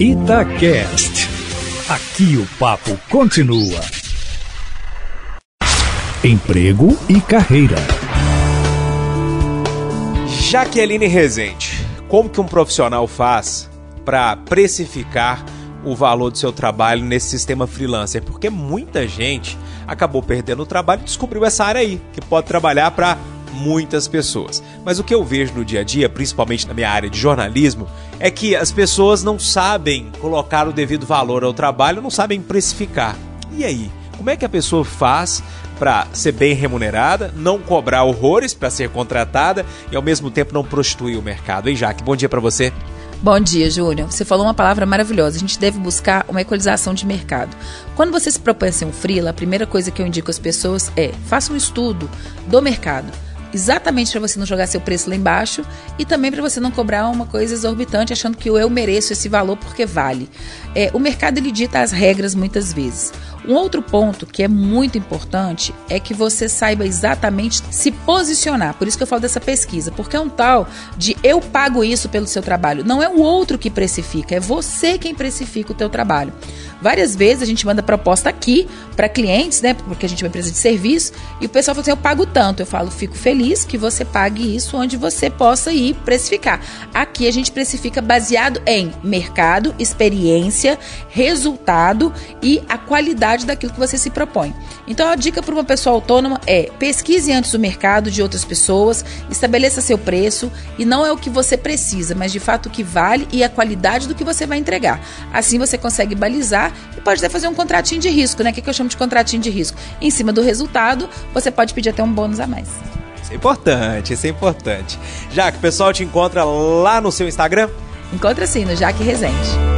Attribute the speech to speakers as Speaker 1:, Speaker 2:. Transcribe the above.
Speaker 1: Itacast. Aqui o papo continua. Emprego e carreira.
Speaker 2: Jaqueline Rezende, como que um profissional faz para precificar o valor do seu trabalho nesse sistema freelancer? Porque muita gente acabou perdendo o trabalho e descobriu essa área aí, que pode trabalhar para muitas pessoas. Mas o que eu vejo no dia a dia, principalmente na minha área de jornalismo, é que as pessoas não sabem colocar o devido valor ao trabalho, não sabem precificar. E aí? Como é que a pessoa faz para ser bem remunerada, não cobrar horrores para ser contratada e ao mesmo tempo não prostituir o mercado? Hein, Jaque? Bom dia para você.
Speaker 3: Bom dia, Júnior. Você falou uma palavra maravilhosa. A gente deve buscar uma equalização de mercado. Quando você se propõe a ser um freela, a primeira coisa que eu indico às pessoas é faça um estudo do mercado exatamente para você não jogar seu preço lá embaixo e também para você não cobrar uma coisa exorbitante achando que eu mereço esse valor porque vale. É, o mercado ele dita as regras muitas vezes. Um outro ponto que é muito importante é que você saiba exatamente se posicionar. Por isso que eu falo dessa pesquisa, porque é um tal de eu pago isso pelo seu trabalho. Não é o outro que precifica, é você quem precifica o teu trabalho. Várias vezes a gente manda proposta aqui para clientes, né? Porque a gente é uma empresa de serviço, e o pessoal fala assim: eu pago tanto. Eu falo, fico feliz que você pague isso onde você possa ir precificar. Aqui a gente precifica baseado em mercado, experiência, resultado e a qualidade daquilo que você se propõe. Então a dica para uma pessoa autônoma é pesquise antes o mercado de outras pessoas, estabeleça seu preço e não é o que você precisa, mas de fato o que vale e a qualidade do que você vai entregar. Assim você consegue balizar e pode até fazer um contratinho de risco, né? O que, que eu chamo de contratinho de risco? Em cima do resultado, você pode pedir até um bônus a mais.
Speaker 2: Isso é importante, isso é importante. Já que o pessoal te encontra lá no seu Instagram?
Speaker 3: Encontra sim, no Jaque Resende.